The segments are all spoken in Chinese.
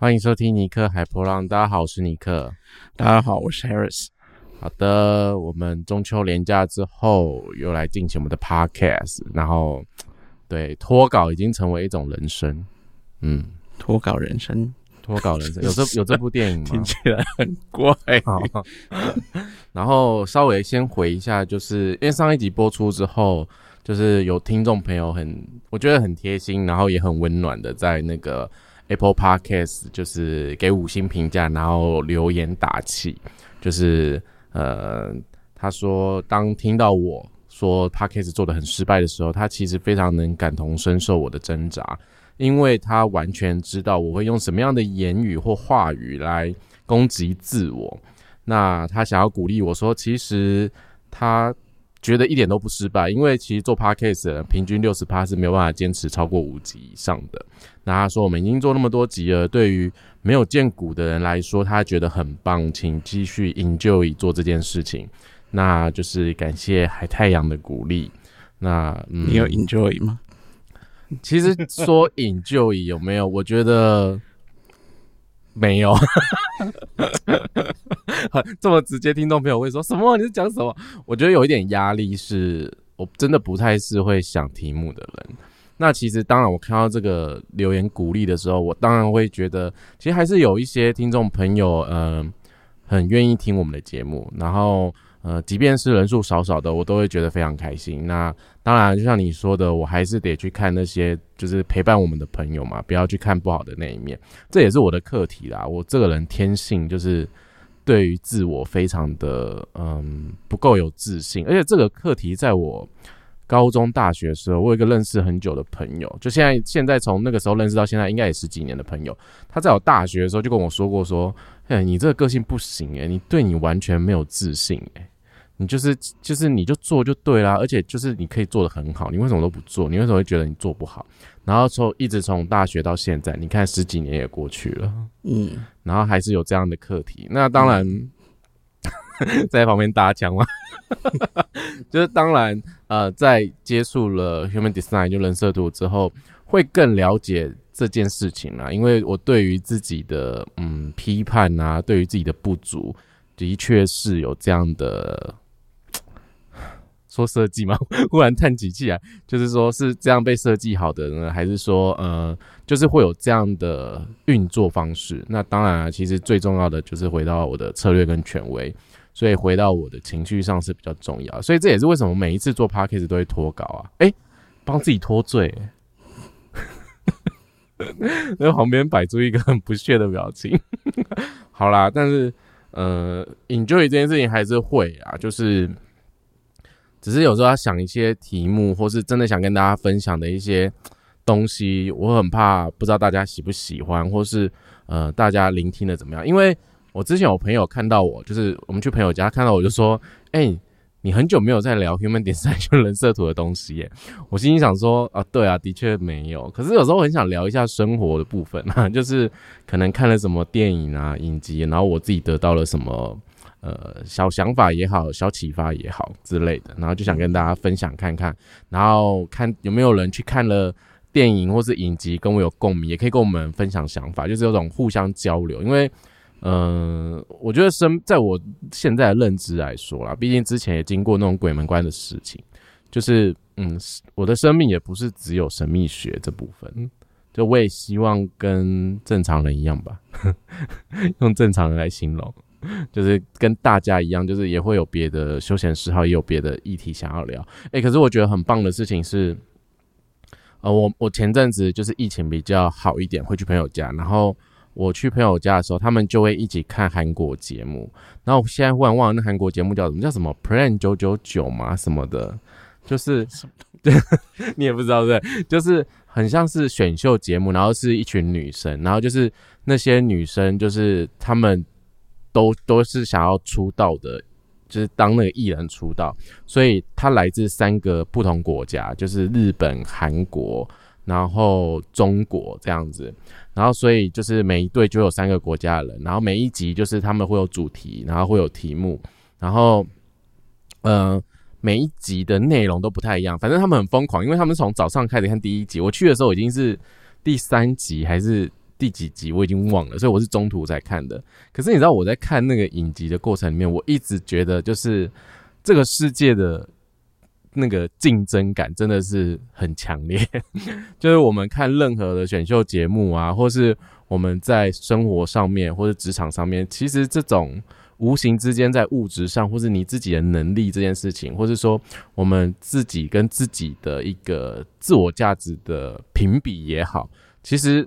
欢迎收听尼克海波浪。大家好，我是尼克。大家好，我是 Harris。好的，我们中秋连假之后又来进行我们的 Podcast，然后对脱稿已经成为一种人生。嗯，脱稿人生，脱稿人生有这有这部电影吗？听起来很怪。好，然后稍微先回一下，就是因为上一集播出之后，就是有听众朋友很我觉得很贴心，然后也很温暖的在那个。Apple Podcast 就是给五星评价，然后留言打气，就是呃，他说当听到我说 Podcast 做的很失败的时候，他其实非常能感同身受我的挣扎，因为他完全知道我会用什么样的言语或话语来攻击自我。那他想要鼓励我说，其实他。觉得一点都不失败，因为其实做 podcast 平均六十趴是没有办法坚持超过五集以上的。那他说我们已经做那么多集了，对于没有见股的人来说，他觉得很棒，请继续 enjoy 做这件事情。那就是感谢海太阳的鼓励。那你有 enjoy 吗？其实说 enjoy 有没有？我觉得。没有，这么直接，听众朋友会说什么？你是讲什么？我觉得有一点压力，是我真的不太是会想题目的人。那其实当然，我看到这个留言鼓励的时候，我当然会觉得，其实还是有一些听众朋友，嗯，很愿意听我们的节目，然后。呃，即便是人数少少的，我都会觉得非常开心。那当然，就像你说的，我还是得去看那些就是陪伴我们的朋友嘛，不要去看不好的那一面。这也是我的课题啦。我这个人天性就是对于自我非常的嗯不够有自信，而且这个课题在我高中、大学的时候，我有一个认识很久的朋友，就现在现在从那个时候认识到现在，应该也十几年的朋友。他在我大学的时候就跟我说过说。哎，你这个个性不行哎，你对你完全没有自信哎，你就是就是你就做就对啦，而且就是你可以做的很好，你为什么都不做？你为什么会觉得你做不好？然后从一直从大学到现在，你看十几年也过去了，嗯，然后还是有这样的课题。那当然 在旁边搭腔嘛，就是当然呃，在接触了 Human Design 就人设图之后，会更了解。这件事情啊，因为我对于自己的嗯批判啊，对于自己的不足，的确是有这样的说设计吗？忽然叹几气啊，就是说是这样被设计好的呢，还是说呃，就是会有这样的运作方式？那当然啊，其实最重要的就是回到我的策略跟权威，所以回到我的情绪上是比较重要。所以这也是为什么每一次做 p a c k a g e 都会脱稿啊，哎，帮自己脱罪。那旁边摆出一个很不屑的表情。好啦，但是呃，enjoy 这件事情还是会啊，就是只是有时候要想一些题目，或是真的想跟大家分享的一些东西，我很怕不知道大家喜不喜欢，或是呃大家聆听的怎么样。因为我之前有朋友看到我，就是我们去朋友家看到我就说，哎。你很久没有在聊 Human Design 人设图的东西耶，我心里想说啊，对啊，的确没有。可是有时候很想聊一下生活的部分啊，就是可能看了什么电影啊、影集，然后我自己得到了什么呃小想法也好、小启发也好之类的，然后就想跟大家分享看看，然后看有没有人去看了电影或是影集跟我有共鸣，也可以跟我们分享想法，就是有种互相交流，因为。嗯，我觉得生在我现在的认知来说啦，毕竟之前也经过那种鬼门关的事情，就是嗯，我的生命也不是只有神秘学这部分，就我也希望跟正常人一样吧，用正常人来形容，就是跟大家一样，就是也会有别的休闲嗜好，也有别的议题想要聊。哎，可是我觉得很棒的事情是，呃，我我前阵子就是疫情比较好一点，会去朋友家，然后。我去朋友家的时候，他们就会一起看韩国节目。然后我现在忽然忘了那韩国节目叫什么，叫什么 Plan 九九九嘛什么的，就是对，你也不知道对，就是很像是选秀节目，然后是一群女生，然后就是那些女生就是她们都都是想要出道的，就是当那个艺人出道，所以他来自三个不同国家，就是日本、韩国。然后中国这样子，然后所以就是每一队就有三个国家的人，然后每一集就是他们会有主题，然后会有题目，然后呃每一集的内容都不太一样，反正他们很疯狂，因为他们从早上开始看第一集，我去的时候已经是第三集还是第几集，我已经忘了，所以我是中途才看的。可是你知道我在看那个影集的过程里面，我一直觉得就是这个世界的那个竞争感真的是很强烈。就是我们看任何的选秀节目啊，或是我们在生活上面或者职场上面，其实这种。无形之间，在物质上，或是你自己的能力这件事情，或是说我们自己跟自己的一个自我价值的评比也好，其实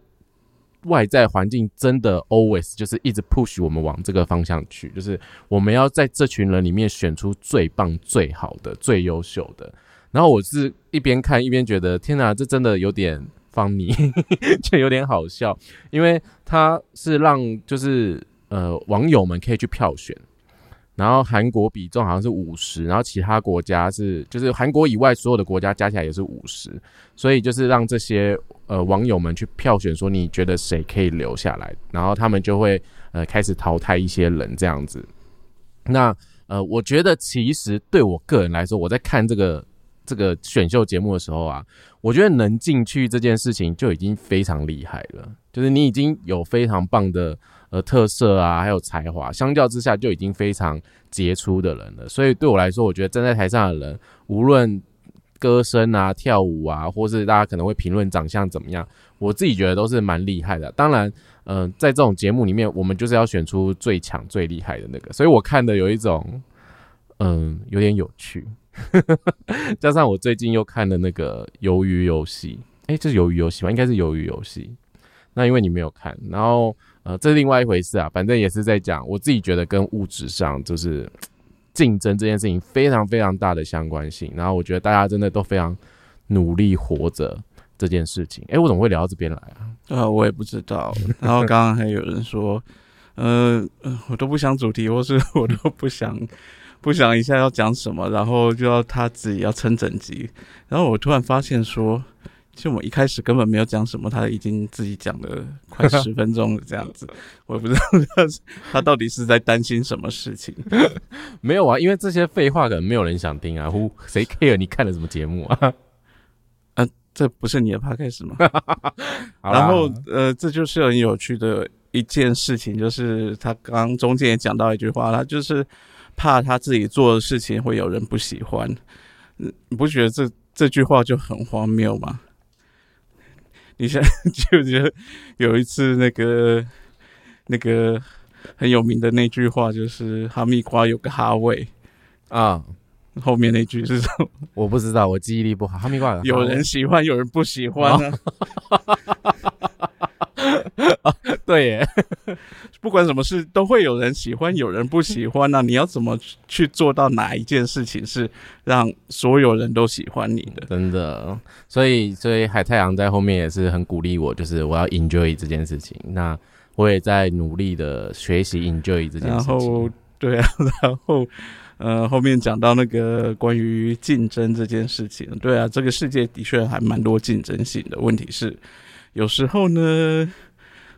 外在环境真的 always 就是一直 push 我们往这个方向去，就是我们要在这群人里面选出最棒、最好的、最优秀的。然后我是一边看一边觉得，天哪，这真的有点 funny，就有点好笑，因为他是让就是。呃，网友们可以去票选，然后韩国比重好像是五十，然后其他国家是就是韩国以外所有的国家加起来也是五十，所以就是让这些呃网友们去票选，说你觉得谁可以留下来，然后他们就会呃开始淘汰一些人这样子。那呃，我觉得其实对我个人来说，我在看这个这个选秀节目的时候啊，我觉得能进去这件事情就已经非常厉害了，就是你已经有非常棒的。呃，特色啊，还有才华，相较之下就已经非常杰出的人了。所以对我来说，我觉得站在台上的人，无论歌声啊、跳舞啊，或是大家可能会评论长相怎么样，我自己觉得都是蛮厉害的。当然，嗯，在这种节目里面，我们就是要选出最强、最厉害的那个。所以我看的有一种，嗯，有点有趣。加上我最近又看了那个《鱿鱼游戏》，哎，这是《鱿鱼游戏》吗？应该是《鱿鱼游戏》。那因为你没有看，然后。呃，这是另外一回事啊，反正也是在讲，我自己觉得跟物质上就是 竞争这件事情非常非常大的相关性。然后我觉得大家真的都非常努力活着这件事情。哎，我怎么会聊到这边来啊？啊，我也不知道。然后刚刚还有人说，呃，我都不想主题，或是 我都不想不想一下要讲什么，然后就要他自己要撑整集。然后我突然发现说。其实我们一开始根本没有讲什么，他已经自己讲了快十分钟了，这样子，我不知道他他到底是在担心什么事情。没有啊，因为这些废话可能没有人想听啊，呼，谁 care 你看了什么节目啊？啊，这不是你的 podcast 吗？然后呃，这就是很有趣的一件事情，就是他刚中间也讲到一句话，他就是怕他自己做的事情会有人不喜欢。嗯，你不觉得这这句话就很荒谬吗？你现在就觉得有一次那个那个很有名的那句话，就是哈密瓜有个哈味啊，后面那句是什么？我不知道，我记忆力不好。哈密瓜有人喜欢，有人不喜欢啊。对耶，不管什么事都会有人喜欢，有人不喜欢那你要怎么去做到哪一件事情是让所有人都喜欢你的？真的，所以所以海太阳在后面也是很鼓励我，就是我要 enjoy 这件事情。那我也在努力的学习 enjoy 这件事情。然后对啊，然后呃后面讲到那个关于竞争这件事情，对啊，这个世界的确还蛮多竞争性的。问题是有时候呢。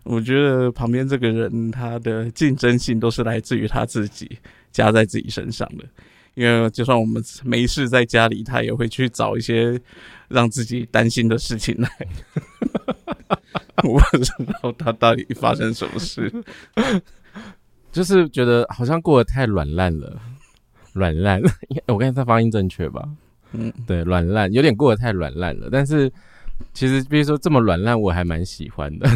我觉得旁边这个人他的竞争性都是来自于他自己加在自己身上的，因为就算我们没事在家里，他也会去找一些让自己担心的事情来。我不知道他到底发生什么事，就是觉得好像过得太软烂了，软烂。我刚才他发音正确吧？嗯，对，软烂有点过得太软烂了，但是。其实，比如说这么软烂，我还蛮喜欢的，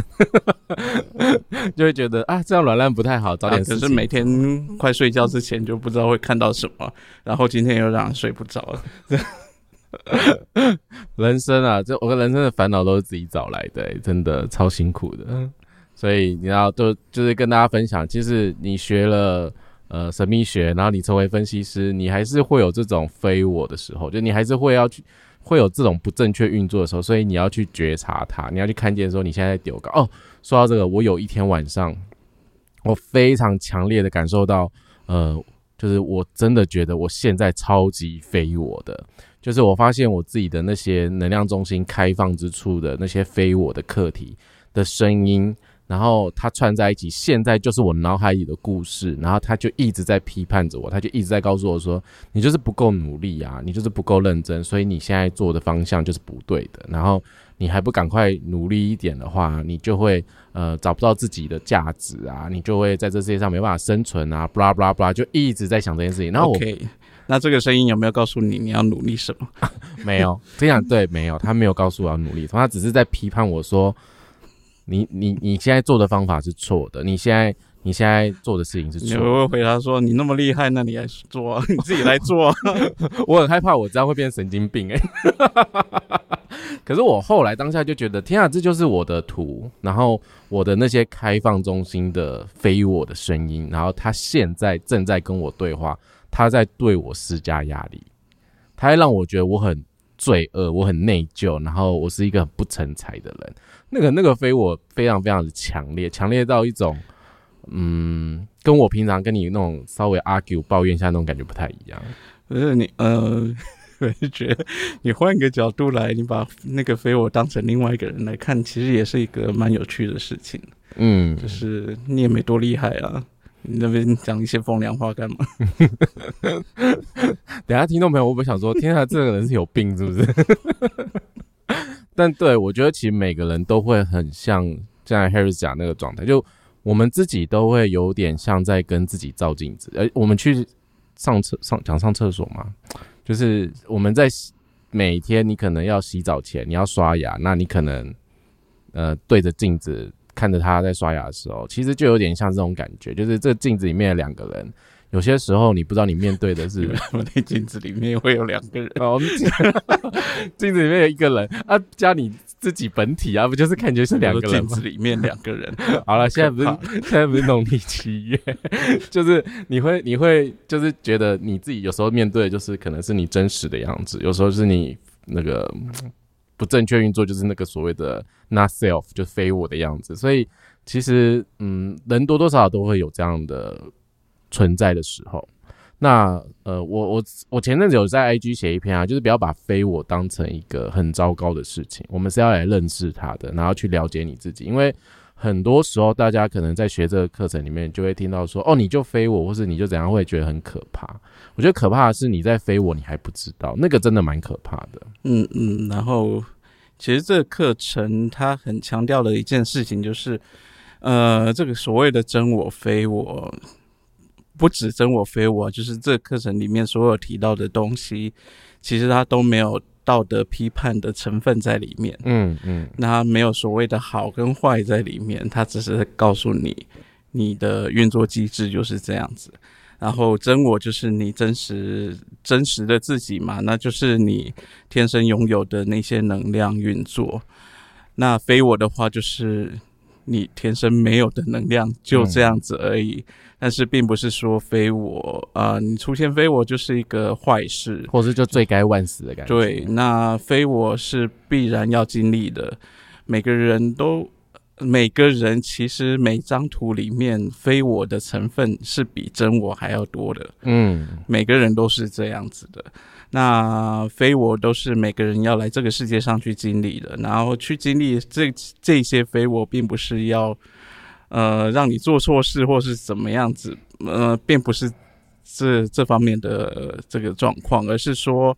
就会觉得啊，这样软烂不太好，早点。可是每天快睡觉之前就不知道会看到什么，然后今天又让人睡不着了。人生啊，这我人生的烦恼都是自己找来的，真的超辛苦的。所以你要就就是跟大家分享，其实你学了呃神秘学，然后你成为分析师，你还是会有这种非我的时候，就你还是会要去。会有这种不正确运作的时候，所以你要去觉察它，你要去看见说你现在在丢高哦。说到这个，我有一天晚上，我非常强烈的感受到，呃，就是我真的觉得我现在超级非我的，就是我发现我自己的那些能量中心开放之处的那些非我的课题的声音，然后它串在一起，现在就是我脑海里的故事，然后他就一直在批判着我，他就一直在告诉我说，你就是不够努力啊，你就是不够认真，所以你现在做的方向就是不对的，然后你还不赶快努力一点的话，你就会呃找不到自己的价值啊，你就会在这世界上没办法生存啊，布拉布拉布拉，就一直在想这件事情。然后我，那这个声音有没有告诉你你要努力什么？没有，这样对，没有，他没有告诉我要努力，他只是在批判我说。你你你现在做的方法是错的，你现在你现在做的事情是错。你会回答说：“你那么厉害，那你来做，你自己来做。”我很害怕，我这样会变神经病哎。可是我后来当下就觉得，天啊，这就是我的图，然后我的那些开放中心的非我的声音，然后他现在正在跟我对话，他在对我施加压力，他让我觉得我很罪恶，我很内疚，然后我是一个很不成才的人。那个那个非我非常非常的强烈，强烈到一种，嗯，跟我平常跟你那种稍微 argue 抱怨一下那种感觉不太一样。不是你，呃，我就觉得你换个角度来，你把那个非我当成另外一个人来看，其实也是一个蛮有趣的事情。嗯，就是你也没多厉害啊，你那边讲一些风凉话干嘛？等下听众朋友我不想说，天啊，这个人是有病是不是？但对我觉得，其实每个人都会很像，像 Harry 讲那个状态，就我们自己都会有点像在跟自己照镜子。而我们去上厕上讲上厕所嘛，就是我们在每天你可能要洗澡前你要刷牙，那你可能呃对着镜子看着他在刷牙的时候，其实就有点像这种感觉，就是这镜子里面的两个人。有些时候你不知道你面对的是，那镜子里面会有两个人哦，镜子里面有一个人啊，加你自己本体啊，不就是感觉是两个人镜子里面两个人。好了，现在不是现在不是农历七月，就是你会你会就是觉得你自己有时候面对的就是可能是你真实的样子，有时候是你那个不正确运作，就是那个所谓的 not self 就是非我的样子。所以其实嗯，人多多少少都会有这样的。存在的时候，那呃，我我我前阵子有在 IG 写一篇啊，就是不要把非我当成一个很糟糕的事情，我们是要来认识他的，然后去了解你自己。因为很多时候，大家可能在学这个课程里面，就会听到说，哦，你就非我，或是你就怎样，会觉得很可怕。我觉得可怕的是你在非我，你还不知道，那个真的蛮可怕的。嗯嗯，然后其实这个课程它很强调的一件事情就是，呃，这个所谓的真我非我。不止真我非我，就是这课程里面所有提到的东西，其实它都没有道德批判的成分在里面。嗯嗯，那没有所谓的好跟坏在里面，它只是告诉你你的运作机制就是这样子。然后真我就是你真实真实的自己嘛，那就是你天生拥有的那些能量运作。那非我的话，就是你天生没有的能量，就这样子而已。但是并不是说非我啊，你出现非我就是一个坏事，或是就罪该万死的感觉。对，那非我是必然要经历的。每个人都，每个人其实每张图里面非我的成分是比真我还要多的。嗯，每个人都是这样子的。那非我都是每个人要来这个世界上去经历的，然后去经历这这些非我，并不是要。呃，让你做错事或是怎么样子，呃，并不是这这方面的这个状况，而是说，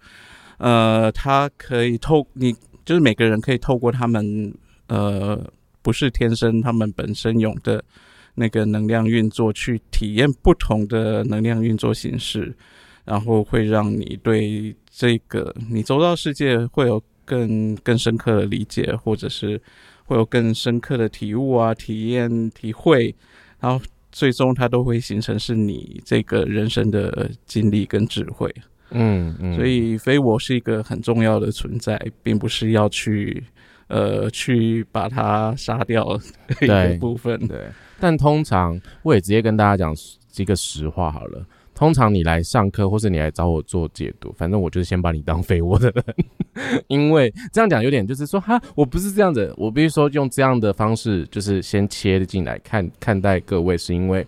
呃，他可以透你，就是每个人可以透过他们，呃，不是天生他们本身有的那个能量运作，去体验不同的能量运作形式，然后会让你对这个你周遭世界会有更更深刻的理解，或者是。会有更深刻的体悟啊、体验、体会，然后最终它都会形成是你这个人生的经历跟智慧。嗯嗯，所以非我是一个很重要的存在，并不是要去呃去把它杀掉一个部分。对，但通常我也直接跟大家讲一个实话好了。通常你来上课，或是你来找我做解读，反正我就是先把你当废物的人，因为这样讲有点就是说哈，我不是这样子，我必须说用这样的方式，就是先切进来看看待各位，是因为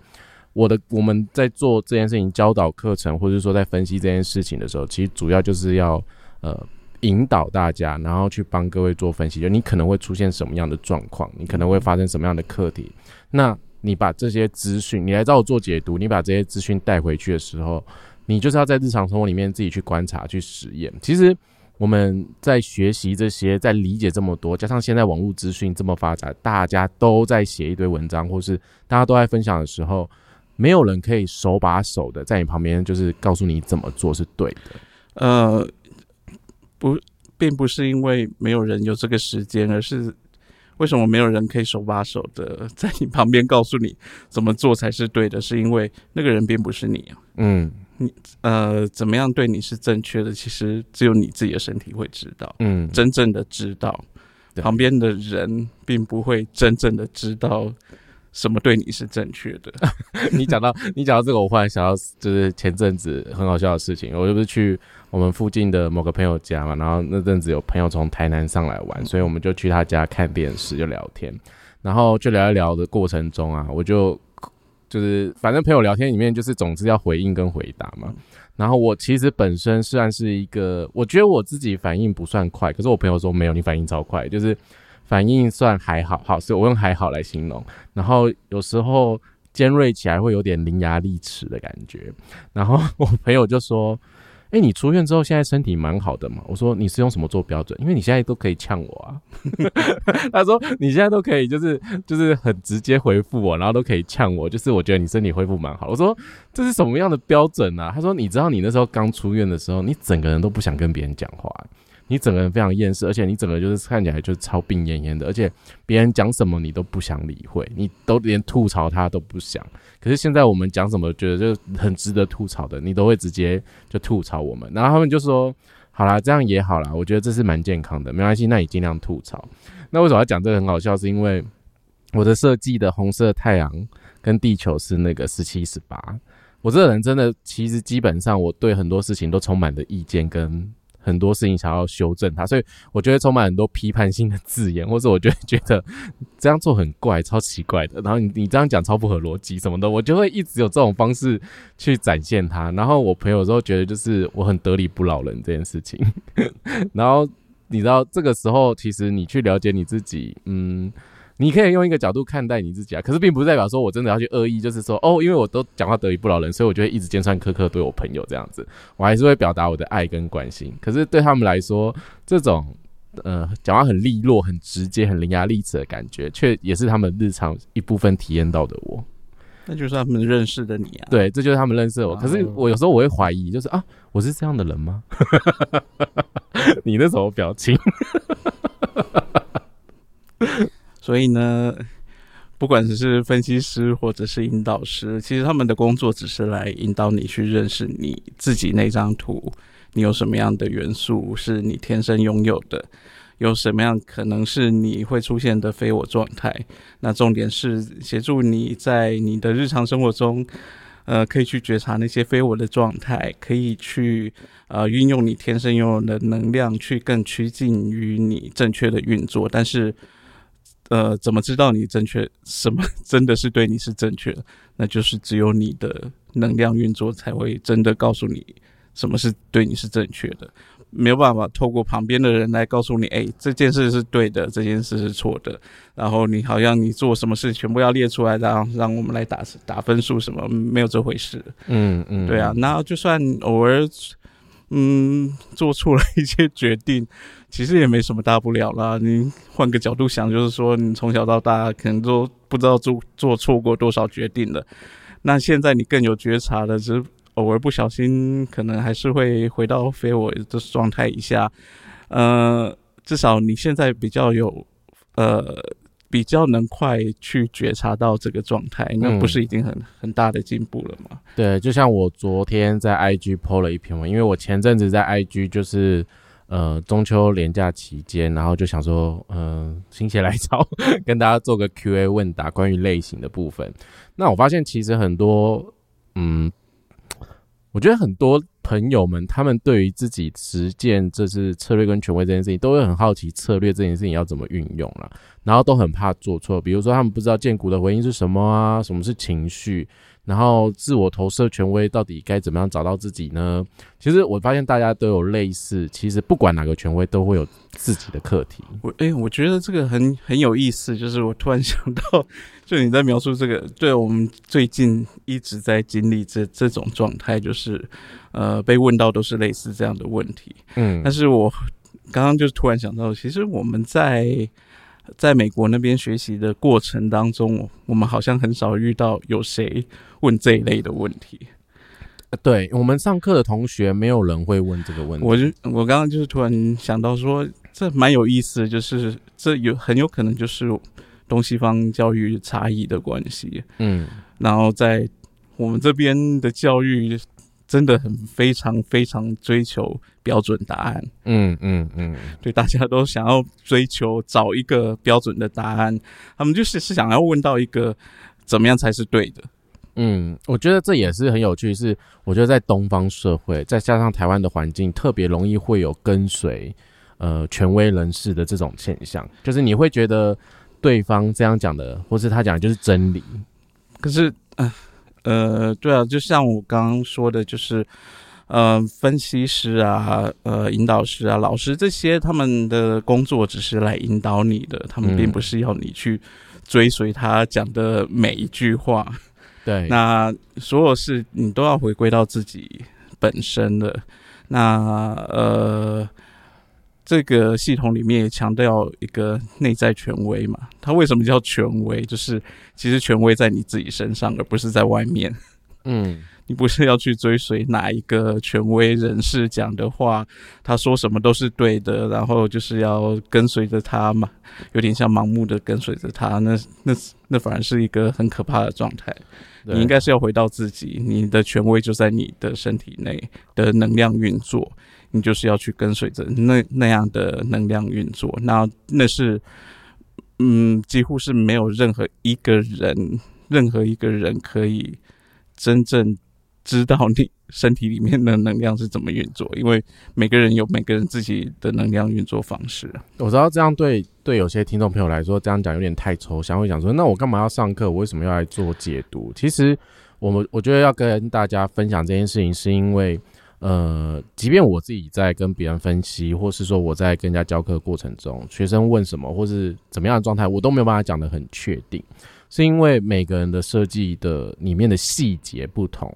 我的我们在做这件事情教导课程，或者说在分析这件事情的时候，其实主要就是要呃引导大家，然后去帮各位做分析，就你可能会出现什么样的状况，你可能会发生什么样的课题。那你把这些资讯，你来找我做解读，你把这些资讯带回去的时候，你就是要在日常生活里面自己去观察、去实验。其实我们在学习这些，在理解这么多，加上现在网络资讯这么发达，大家都在写一堆文章，或是大家都在分享的时候，没有人可以手把手的在你旁边，就是告诉你怎么做是对的。呃，不，并不是因为没有人有这个时间，而是为什么没有人可以手把手的 在你旁边告诉你怎么做才是对的？是因为那个人并不是你啊。嗯，你呃，怎么样对你是正确的？其实只有你自己的身体会知道。嗯，真正的知道，旁边的人并不会真正的知道。什么对你是正确的？你讲到你讲到这个，我忽然想到，就是前阵子很好笑的事情。我就不是去我们附近的某个朋友家嘛，然后那阵子有朋友从台南上来玩，所以我们就去他家看电视，就聊天。然后就聊一聊的过程中啊，我就就是反正朋友聊天里面，就是总之要回应跟回答嘛。然后我其实本身算是一个，我觉得我自己反应不算快，可是我朋友说没有，你反应超快，就是。反应算还好，好，所以我用还好来形容。然后有时候尖锐起来会有点伶牙俐齿的感觉。然后我朋友就说：“哎，你出院之后现在身体蛮好的嘛？”我说：“你是用什么做标准？因为 你现在都可以呛我啊。”他说：“你现在都可以，就是就是很直接回复我，然后都可以呛我，就是我觉得你身体恢复蛮好。”我说：“这是什么样的标准啊？”他说：“你知道你那时候刚出院的时候，你整个人都不想跟别人讲话。”你整个人非常厌世，而且你整个就是看起来就是超病恹恹的，而且别人讲什么你都不想理会，你都连吐槽他都不想。可是现在我们讲什么觉得就很值得吐槽的，你都会直接就吐槽我们。然后他们就说：“好啦，这样也好啦，我觉得这是蛮健康的，没关系，那你尽量吐槽。”那为什么要讲这个很好笑？是因为我的设计的红色太阳跟地球是那个十七十八。我这个人真的其实基本上我对很多事情都充满着意见跟。很多事情想要修正它，所以我觉得充满很多批判性的字眼，或者我就会觉得 这样做很怪、超奇怪的。然后你你这样讲超不合逻辑什么的，我就会一直有这种方式去展现它。然后我朋友有时候觉得就是我很得理不饶人这件事情。然后你知道这个时候，其实你去了解你自己，嗯。你可以用一个角度看待你自己啊，可是并不代表说我真的要去恶意，就是说哦，因为我都讲话得理不饶人，所以我就会一直尖酸刻刻对我朋友这样子，我还是会表达我的爱跟关心。可是对他们来说，这种呃讲话很利落、很直接、很伶牙俐齿的感觉，却也是他们日常一部分体验到的我。那就是他们认识的你啊。对，这就是他们认识我。可是我有时候我会怀疑，就是啊，我是这样的人吗？你那什么表情？所以呢，不管是分析师或者是引导师，其实他们的工作只是来引导你去认识你自己那张图，你有什么样的元素是你天生拥有的，有什么样可能是你会出现的非我状态。那重点是协助你在你的日常生活中，呃，可以去觉察那些非我的状态，可以去呃运用你天生拥有的能量，去更趋近于你正确的运作，但是。呃，怎么知道你正确？什么 真的是对你是正确的？那就是只有你的能量运作才会真的告诉你什么是对你是正确的。没有办法透过旁边的人来告诉你，哎，这件事是对的，这件事是错的。然后你好像你做什么事全部要列出来，然后让我们来打打分数什么？没有这回事。嗯嗯，对啊。那就算偶尔。嗯，做出了一些决定，其实也没什么大不了啦。你换个角度想，就是说你从小到大可能都不知道做做错过多少决定了。那现在你更有觉察了，只是偶尔不小心，可能还是会回到非我的状态一下。呃，至少你现在比较有呃。比较能快去觉察到这个状态，那不是已经很很大的进步了吗？对，就像我昨天在 IG PO 了一篇文，因为我前阵子在 IG 就是呃中秋连假期间，然后就想说，嗯，心血来潮 跟大家做个 QA 问答，关于类型的部分。那我发现其实很多，嗯，我觉得很多朋友们，他们对于自己实践这是策略跟权威这件事情，都会很好奇策略这件事情要怎么运用了，然后都很怕做错。比如说，他们不知道建股的回应是什么啊，什么是情绪。然后自我投射权威到底该怎么样找到自己呢？其实我发现大家都有类似，其实不管哪个权威都会有自己的课题。我哎，我觉得这个很很有意思，就是我突然想到，就你在描述这个，对我们最近一直在经历这这种状态，就是呃被问到都是类似这样的问题。嗯，但是我刚刚就突然想到，其实我们在。在美国那边学习的过程当中，我们好像很少遇到有谁问这一类的问题。对我们上课的同学，没有人会问这个问题。我就我刚刚就是突然想到说，这蛮有意思的，就是这有很有可能就是东西方教育差异的关系。嗯，然后在我们这边的教育。真的很非常非常追求标准答案，嗯嗯嗯，对，大家都想要追求找一个标准的答案，他们就是是想要问到一个怎么样才是对的，嗯，我觉得这也是很有趣，是我觉得在东方社会，再加上台湾的环境，特别容易会有跟随呃权威人士的这种现象，就是你会觉得对方这样讲的，或是他讲的就是真理，可是啊。呃，对啊，就像我刚刚说的，就是，呃，分析师啊，呃，引导师啊，老师这些，他们的工作只是来引导你的，他们并不是要你去追随他讲的每一句话。对，那所有事你都要回归到自己本身的。那呃。这个系统里面也强调一个内在权威嘛？它为什么叫权威？就是其实权威在你自己身上，而不是在外面。嗯，你不是要去追随哪一个权威人士讲的话，他说什么都是对的，然后就是要跟随着他嘛？有点像盲目的跟随着他，那那那反而是一个很可怕的状态。你应该是要回到自己，你的权威就在你的身体内的能量运作。你就是要去跟随着那那样的能量运作，那那是，嗯，几乎是没有任何一个人，任何一个人可以真正知道你身体里面的能量是怎么运作，因为每个人有每个人自己的能量运作方式。我知道这样对对有些听众朋友来说，这样讲有点太抽象，会讲说，那我干嘛要上课？我为什么要来做解读？其实，我们我觉得要跟大家分享这件事情，是因为。呃，即便我自己在跟别人分析，或是说我在跟人家教课过程中，学生问什么或是怎么样的状态，我都没有办法讲得很确定，是因为每个人的设计的里面的细节不同。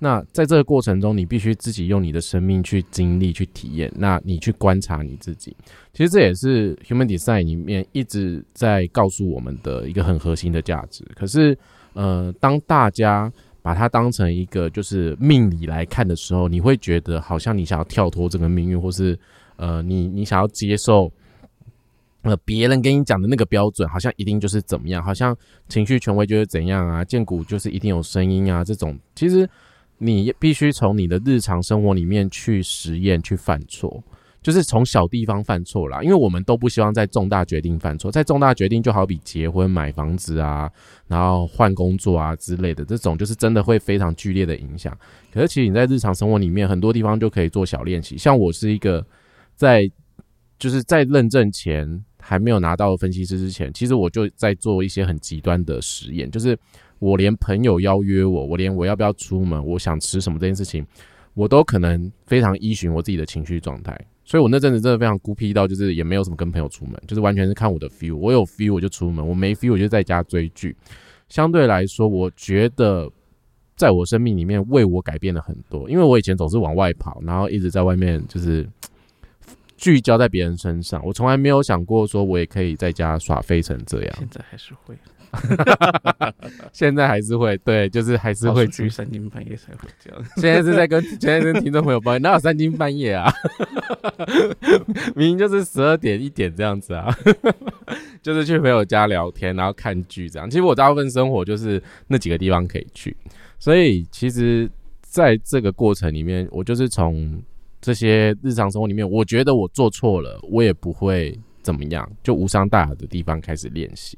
那在这个过程中，你必须自己用你的生命去经历、去体验。那你去观察你自己，其实这也是 Human Design 里面一直在告诉我们的一个很核心的价值。可是，呃，当大家把它当成一个就是命理来看的时候，你会觉得好像你想要跳脱这个命运，或是呃，你你想要接受呃别人跟你讲的那个标准，好像一定就是怎么样，好像情绪权威就是怎样啊，剑骨就是一定有声音啊，这种其实你必须从你的日常生活里面去实验去犯错。就是从小地方犯错啦，因为我们都不希望在重大决定犯错。在重大决定，就好比结婚、买房子啊，然后换工作啊之类的，这种就是真的会非常剧烈的影响。可是，其实你在日常生活里面，很多地方就可以做小练习。像我是一个在就是在认证前还没有拿到分析师之前，其实我就在做一些很极端的实验，就是我连朋友邀约我，我连我要不要出门，我想吃什么这件事情，我都可能非常依循我自己的情绪状态。所以，我那阵子真的非常孤僻到，就是也没有什么跟朋友出门，就是完全是看我的 feel。我有 feel 我就出门，我没 feel 我就在家追剧。相对来说，我觉得在我生命里面为我改变了很多，因为我以前总是往外跑，然后一直在外面就是聚焦在别人身上，我从来没有想过说我也可以在家耍飞成这样。现在还是会。现在还是会对，就是还是会去三更半夜才会这样。现在是在跟现在跟听众朋友抱怨，哪有三更半夜啊？明明就是十二点一点这样子啊，就是去朋友家聊天，然后看剧这样。其实我大部分生活就是那几个地方可以去，所以其实在这个过程里面，我就是从这些日常生活里面，我觉得我做错了，我也不会。怎么样？就无伤大雅的地方开始练习。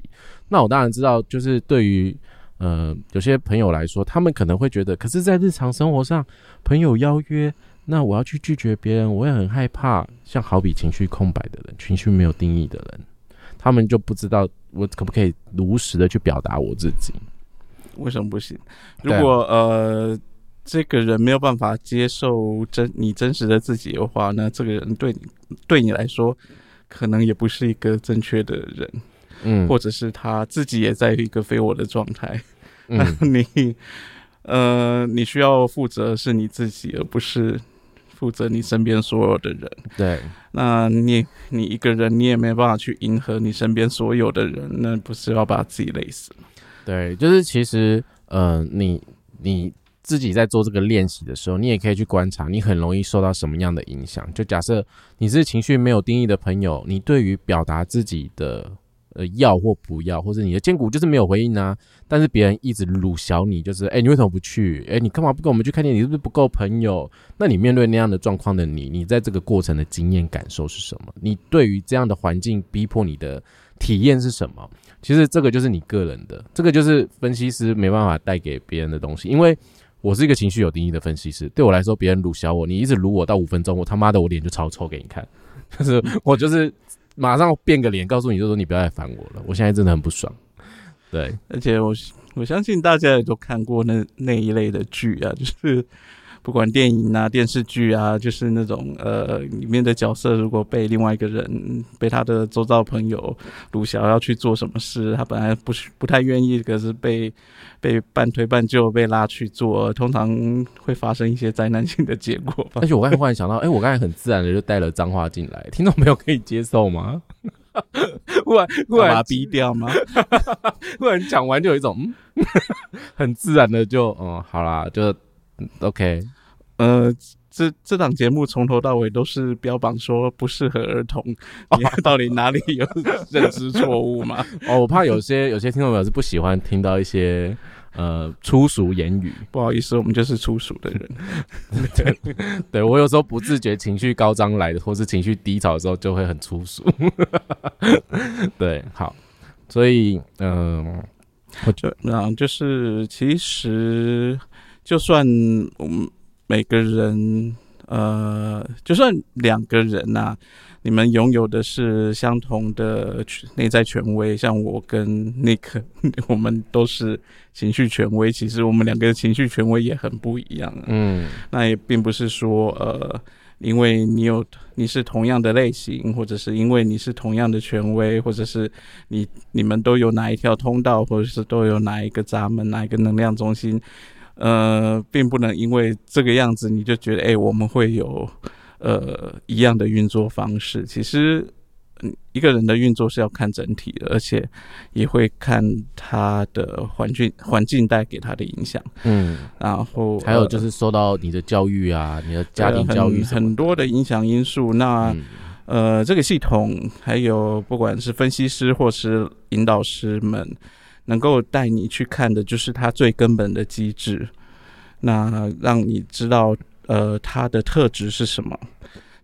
那我当然知道，就是对于呃有些朋友来说，他们可能会觉得，可是，在日常生活上，朋友邀约，那我要去拒绝别人，我也很害怕。像好比情绪空白的人，情绪没有定义的人，他们就不知道我可不可以如实的去表达我自己。为什么不行？如果呃，这个人没有办法接受真你真实的自己的话，那这个人对你对你来说，可能也不是一个正确的人。嗯，或者是他自己也在一个非我的状态。那 你呃，你需要负责是你自己，而不是。负责你身边所有的人，对，那你你一个人，你也没办法去迎合你身边所有的人，那不是要把自己累死吗？对，就是其实，呃，你你自己在做这个练习的时候，你也可以去观察，你很容易受到什么样的影响。就假设你是情绪没有定义的朋友，你对于表达自己的。呃，要或不要，或者你的坚固就是没有回应啊。但是别人一直辱小你，就是哎，你为什么不去？哎，你干嘛不跟我们去看电影？你是不是不够朋友？那你面对那样的状况的你，你在这个过程的经验感受是什么？你对于这样的环境逼迫你的体验是什么？其实这个就是你个人的，这个就是分析师没办法带给别人的东西。因为我是一个情绪有定义的分析师，对我来说，别人辱小我，你一直辱我到五分钟，我他妈的我脸就超臭给你看，就是我就是。马上变个脸，告诉你就说你不要再烦我了，我现在真的很不爽。对，而且我我相信大家也都看过那那一类的剧啊，就是。不管电影啊、电视剧啊，就是那种呃，里面的角色如果被另外一个人、被他的周遭朋友鲁小要去做什么事，他本来不是不太愿意，可是被被半推半就被拉去做，通常会发生一些灾难性的结果。而且我刚才忽然想到，哎，我刚才很自然的就带了脏话进来，听众朋友可以接受吗？忽然忽然把它逼掉吗？忽然讲完就有一种 很自然的就嗯，好啦，就。OK，呃，这这档节目从头到尾都是标榜说不适合儿童，你 到底哪里有认知错误吗？哦，我怕有些有些听众朋友是不喜欢听到一些呃粗俗言语，不好意思，我们就是粗俗的人。对，对我有时候不自觉情绪高涨来的，或是情绪低潮的时候，就会很粗俗。对，好，所以嗯，我就那就是其实。就算我们每个人，呃，就算两个人呐，你们拥有的是相同的内在权威，像我跟 Nick，我们都是情绪权威。其实我们两个的情绪权威也很不一样。嗯，那也并不是说，呃，因为你有你是同样的类型，或者是因为你是同样的权威，或者是你你们都有哪一条通道，或者是都有哪一个闸门，哪一个能量中心。呃，并不能因为这个样子你就觉得，哎，我们会有呃一样的运作方式。其实，一个人的运作是要看整体的，而且也会看他的环境环境带给他的影响。嗯，然后还有就是受到你的教育啊，你的家庭教育很多的影响因素。那呃，这个系统还有不管是分析师或是引导师们。能够带你去看的，就是它最根本的机制，那让你知道，呃，它的特质是什么，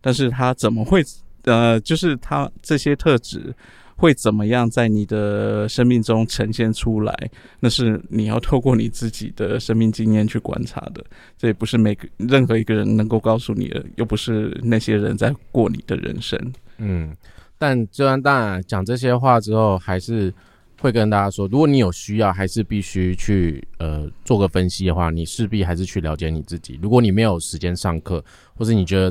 但是它怎么会，呃，就是它这些特质会怎么样在你的生命中呈现出来，那是你要透过你自己的生命经验去观察的，这也不是每个任何一个人能够告诉你的，又不是那些人在过你的人生。嗯，但就算当然讲这些话之后，还是。会跟大家说，如果你有需要，还是必须去呃做个分析的话，你势必还是去了解你自己。如果你没有时间上课，或是你觉得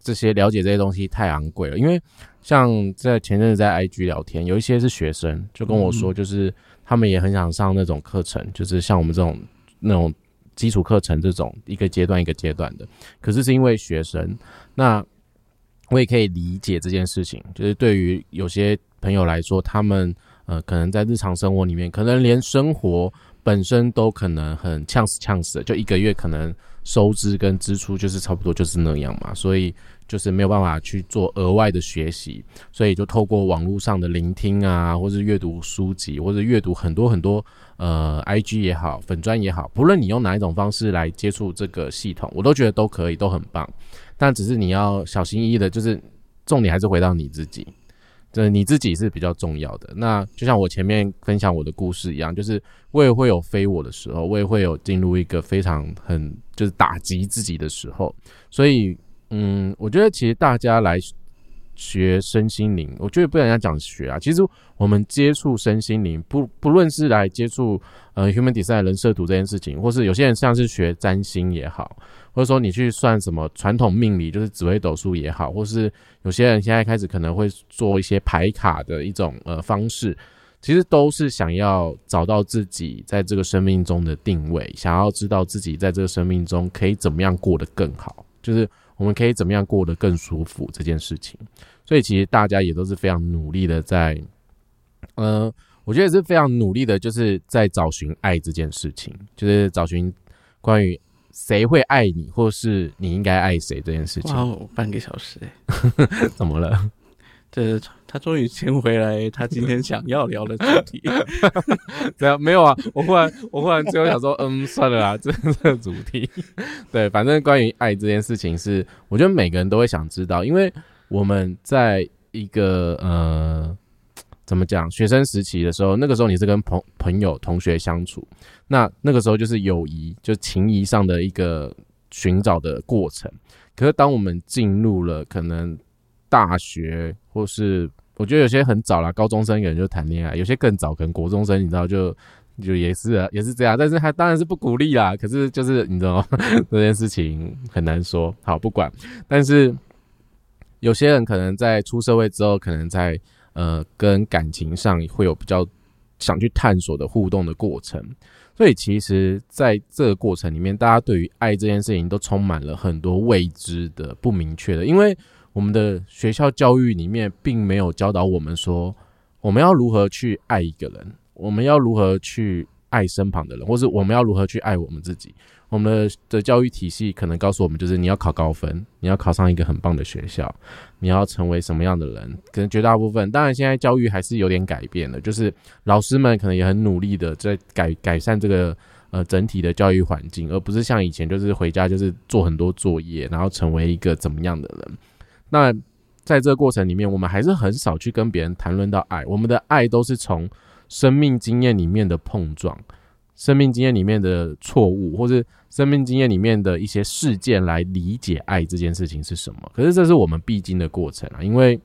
这些了解这些东西太昂贵了，因为像在前阵子在 IG 聊天，有一些是学生就跟我说，就是他们也很想上那种课程，就是像我们这种那种基础课程这种一个阶段一个阶段的，可是是因为学生，那我也可以理解这件事情，就是对于有些朋友来说，他们。呃，可能在日常生活里面，可能连生活本身都可能很呛死呛死的，就一个月可能收支跟支出就是差不多就是那样嘛，所以就是没有办法去做额外的学习，所以就透过网络上的聆听啊，或是阅读书籍，或者阅读很多很多呃，IG 也好，粉砖也好，不论你用哪一种方式来接触这个系统，我都觉得都可以，都很棒，但只是你要小心翼翼的，就是重点还是回到你自己。这你自己是比较重要的。那就像我前面分享我的故事一样，就是我也会有非我的时候，我也会有进入一个非常很就是打击自己的时候。所以，嗯，我觉得其实大家来学身心灵，我觉得不能讲学啊，其实我们接触身心灵，不不论是来接触呃 human design 人设图这件事情，或是有些人像是学占星也好。或者说你去算什么传统命理，就是紫微斗数也好，或是有些人现在开始可能会做一些牌卡的一种呃方式，其实都是想要找到自己在这个生命中的定位，想要知道自己在这个生命中可以怎么样过得更好，就是我们可以怎么样过得更舒服这件事情。所以其实大家也都是非常努力的在，呃，我觉得是非常努力的，就是在找寻爱这件事情，就是找寻关于。谁会爱你，或是你应该爱谁这件事情？哇，半个小时哎，怎么了？这他终于牵回来他今天想要聊的主题。对啊，没有啊，我忽然我忽然最后想说，嗯，算了啦，这 这个主题。对，反正关于爱这件事情，是我觉得每个人都会想知道，因为我们在一个呃。怎么讲？学生时期的时候，那个时候你是跟朋朋友、同学相处，那那个时候就是友谊，就情谊上的一个寻找的过程。可是当我们进入了可能大学，或是我觉得有些很早了，高中生有人就谈恋爱，有些更早，可能国中生，你知道，就就也是也是这样。但是他当然是不鼓励啦。可是就是你知道 这件事情很难说。好，不管。但是有些人可能在出社会之后，可能在呃，跟感情上会有比较想去探索的互动的过程，所以其实在这个过程里面，大家对于爱这件事情都充满了很多未知的、不明确的，因为我们的学校教育里面并没有教导我们说我们要如何去爱一个人，我们要如何去爱身旁的人，或是我们要如何去爱我们自己。我们的的教育体系可能告诉我们，就是你要考高分，你要考上一个很棒的学校，你要成为什么样的人？可能绝大部分，当然现在教育还是有点改变了，就是老师们可能也很努力的在改改善这个呃整体的教育环境，而不是像以前就是回家就是做很多作业，然后成为一个怎么样的人。那在这个过程里面，我们还是很少去跟别人谈论到爱，我们的爱都是从生命经验里面的碰撞。生命经验里面的错误，或是生命经验里面的一些事件来理解爱这件事情是什么？可是这是我们必经的过程啊，因为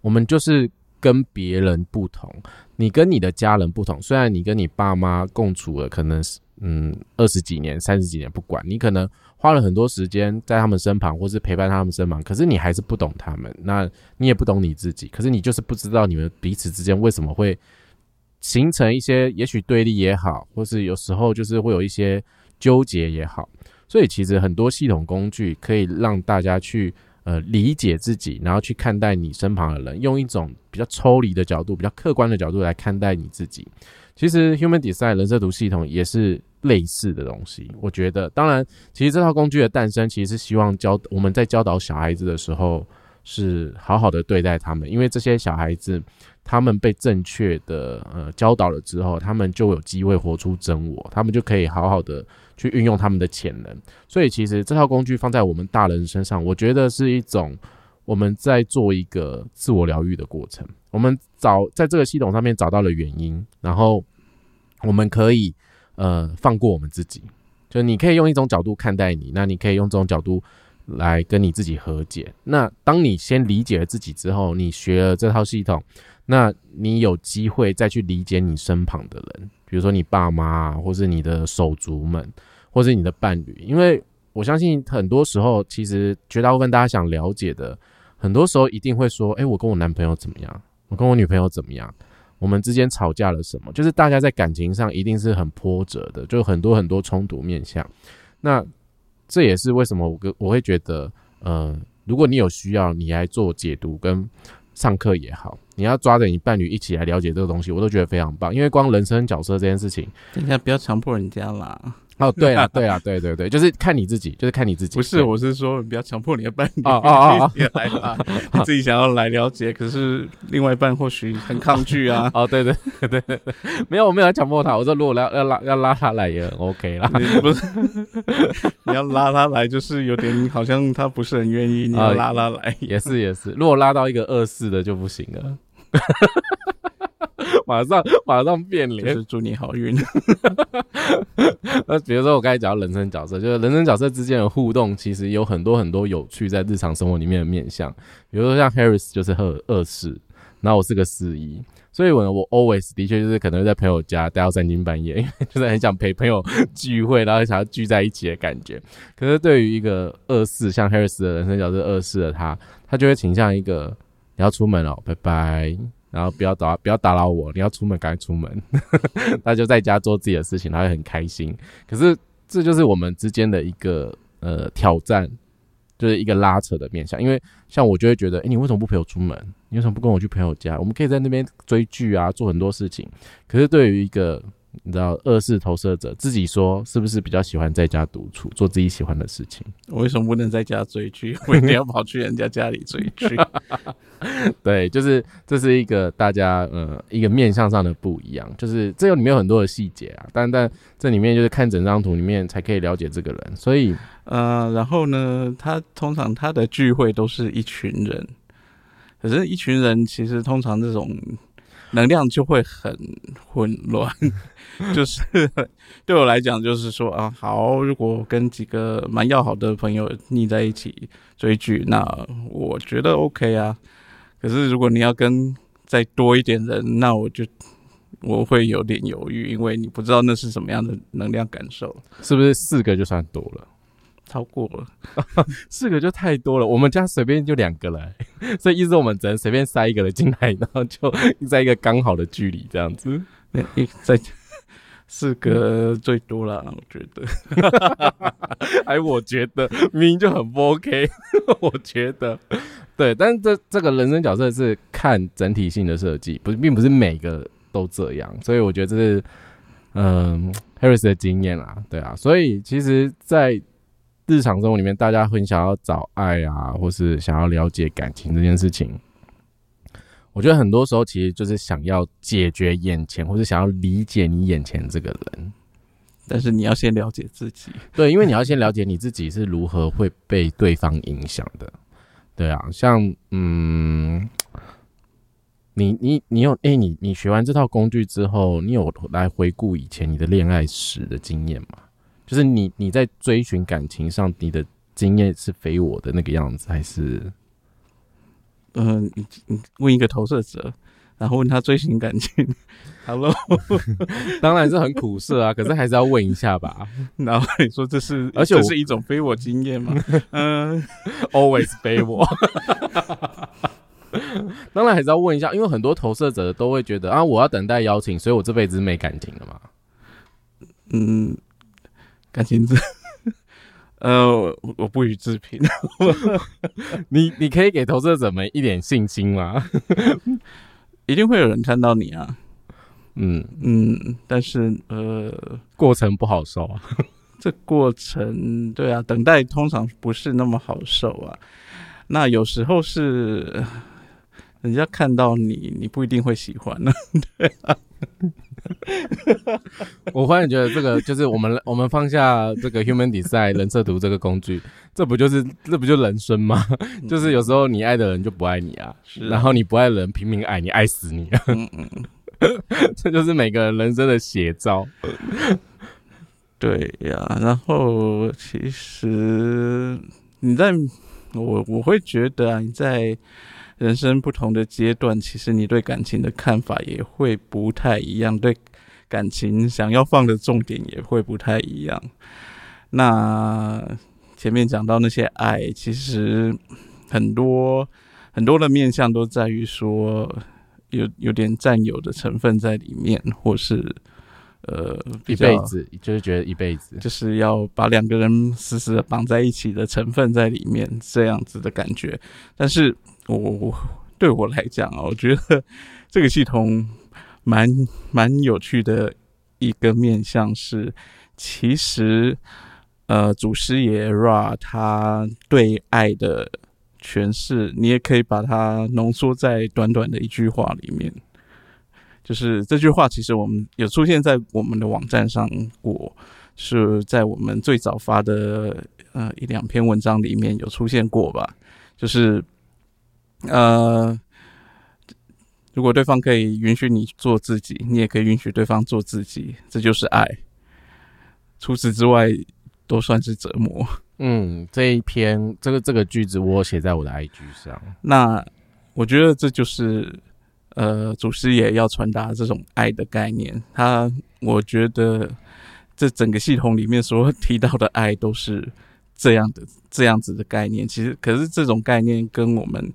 我们就是跟别人不同，你跟你的家人不同。虽然你跟你爸妈共处了，可能是嗯二十几年、三十几年，不管你可能花了很多时间在他们身旁，或是陪伴他们身旁，可是你还是不懂他们，那你也不懂你自己。可是你就是不知道你们彼此之间为什么会。形成一些也许对立也好，或是有时候就是会有一些纠结也好，所以其实很多系统工具可以让大家去呃理解自己，然后去看待你身旁的人，用一种比较抽离的角度、比较客观的角度来看待你自己。其实 Human Design 人设图系统也是类似的东西。我觉得，当然，其实这套工具的诞生，其实是希望教我们在教导小孩子的时候，是好好的对待他们，因为这些小孩子。他们被正确的呃教导了之后，他们就有机会活出真我，他们就可以好好的去运用他们的潜能。所以，其实这套工具放在我们大人身上，我觉得是一种我们在做一个自我疗愈的过程。我们找在这个系统上面找到了原因，然后我们可以呃放过我们自己。就你可以用一种角度看待你，那你可以用这种角度来跟你自己和解。那当你先理解了自己之后，你学了这套系统。那你有机会再去理解你身旁的人，比如说你爸妈，或是你的手足们，或是你的伴侣，因为我相信很多时候，其实绝大部分大家想了解的，很多时候一定会说：“哎，我跟我男朋友怎么样？我跟我女朋友怎么样？我们之间吵架了什么？”就是大家在感情上一定是很波折的，就很多很多冲突面向。那这也是为什么我跟我会觉得，呃，如果你有需要，你来做解读跟。上课也好，你要抓着你伴侣一起来了解这个东西，我都觉得非常棒。因为光人生角色这件事情，人家不要强迫人家啦。哦，对啊，对啊，对对对，就是看你自己，就是看你自己。不是，我是说不要强迫你的伴侣哦哦哦来啊，你自己想要来了解，可是另外一半或许很抗拒啊。哦，对对对对对，没有，我没有强迫他。我说如果要要拉要拉他来也 OK 啦。不是，你要拉他来，就是有点好像他不是很愿意，你要拉他来也是也是。如果拉到一个二四的就不行了。马上马上变脸，是祝你好运。那比如说我刚才讲到人生角色，就是人生角色之间的互动，其实有很多很多有趣在日常生活里面的面向。比如说像 Harris 就是二二世，然后我是个四一，所以我我 always 的确就是可能在朋友家待到三更半夜，因 为就是很想陪朋友聚会，然后想要聚在一起的感觉。可是对于一个二世像 Harris 的人生角色二世的他，他就会倾向一个你要出门了，拜拜。然后不要打不要打扰我，你要出门赶快出门，他就在家做自己的事情，他会很开心。可是这就是我们之间的一个呃挑战，就是一个拉扯的面向。因为像我就会觉得，哎，你为什么不陪我出门？你为什么不跟我去朋友家？我们可以在那边追剧啊，做很多事情。可是对于一个你知道，二次投射者自己说，是不是比较喜欢在家独处，做自己喜欢的事情？我为什么不能在家追剧？我一定要跑去人家家里追剧？对，就是这是一个大家呃一个面向上的不一样，就是这里面有很多的细节啊，但但这里面就是看整张图里面才可以了解这个人。所以呃，然后呢，他通常他的聚会都是一群人，可是一群人其实通常这种。能量就会很混乱，就是对我来讲，就是说啊，好，如果跟几个蛮要好的朋友腻在一起追剧，那我觉得 OK 啊。可是如果你要跟再多一点人，那我就我会有点犹豫，因为你不知道那是什么样的能量感受，是不是四个就算多了？超过了 四个就太多了，我们家随便就两个了，所以意思我们只能随便塞一个人进来，然后就在一个刚好的距离这样子。那一在四个最多了，我觉得。哎，我觉得明明就很不 OK，我觉得对，但是这这个人生角色是看整体性的设计，不是并不是每个都这样，所以我觉得这是嗯 Harris 的经验啦，对啊，所以其实，在日常生活里面，大家很想要找爱啊，或是想要了解感情这件事情，我觉得很多时候其实就是想要解决眼前，或是想要理解你眼前这个人。但是你要先了解自己，对，因为你要先了解你自己是如何会被对方影响的。对啊，像嗯，你你你有哎，你你学完这套工具之后，你有来回顾以前你的恋爱史的经验吗？就是你你在追寻感情上，你的经验是非我的那个样子，还是？嗯，问一个投射者，然后问他追寻感情，Hello，当然是很苦涩啊，可是还是要问一下吧。然后你说这是，而且这是一种非我经验吗？嗯，always 非我。当然还是要问一下，因为很多投射者都会觉得啊，我要等待邀请，所以我这辈子没感情了嘛。嗯。感情字，呃，我不予置评。你你可以给投资者们一点信心吗？一定会有人看到你啊。嗯嗯，但是呃，过程不好受啊。这过程，对啊，等待通常不是那么好受啊。那有时候是人家看到你，你不一定会喜欢呢。对啊。我忽然觉得这个就是我们我们放下这个 Human Design 人设图这个工具，这不就是这不就人生吗？就是有时候你爱的人就不爱你啊，然后你不爱的人拼命爱你，爱死你啊！这就是每个人人生的写照。对呀，然后其实你在我我会觉得啊，你在。人生不同的阶段，其实你对感情的看法也会不太一样，对感情想要放的重点也会不太一样。那前面讲到那些爱，其实很多很多的面向都在于说有有点占有的成分在里面，或是呃一辈子就是觉得一辈子就是要把两个人死死的绑在一起的成分在里面，这样子的感觉，但是。我我对我来讲啊，我觉得这个系统蛮蛮有趣的一个面向是，其实，呃，祖师爷 Ra 他对爱的诠释，你也可以把它浓缩在短短的一句话里面。就是这句话，其实我们有出现在我们的网站上过，是在我们最早发的呃一两篇文章里面有出现过吧？就是呃。如果对方可以允许你做自己，你也可以允许对方做自己，这就是爱。除此之外，都算是折磨。嗯，这一篇这个这个句子我写在我的 IG 上。那我觉得这就是呃，祖师爷要传达这种爱的概念。他我觉得这整个系统里面所提到的爱都是这样的这样子的概念。其实，可是这种概念跟我们。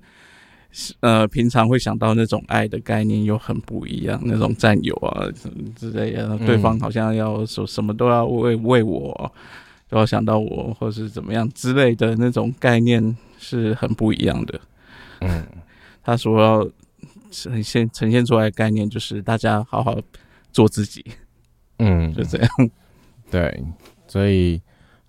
呃，平常会想到那种爱的概念又很不一样，那种占有啊之类的，对方好像要说什么都要为为我，都要想到我，或是怎么样之类的那种概念是很不一样的。嗯，他说要呈现呈现出来的概念就是大家好好做自己。嗯，就这样。对，所以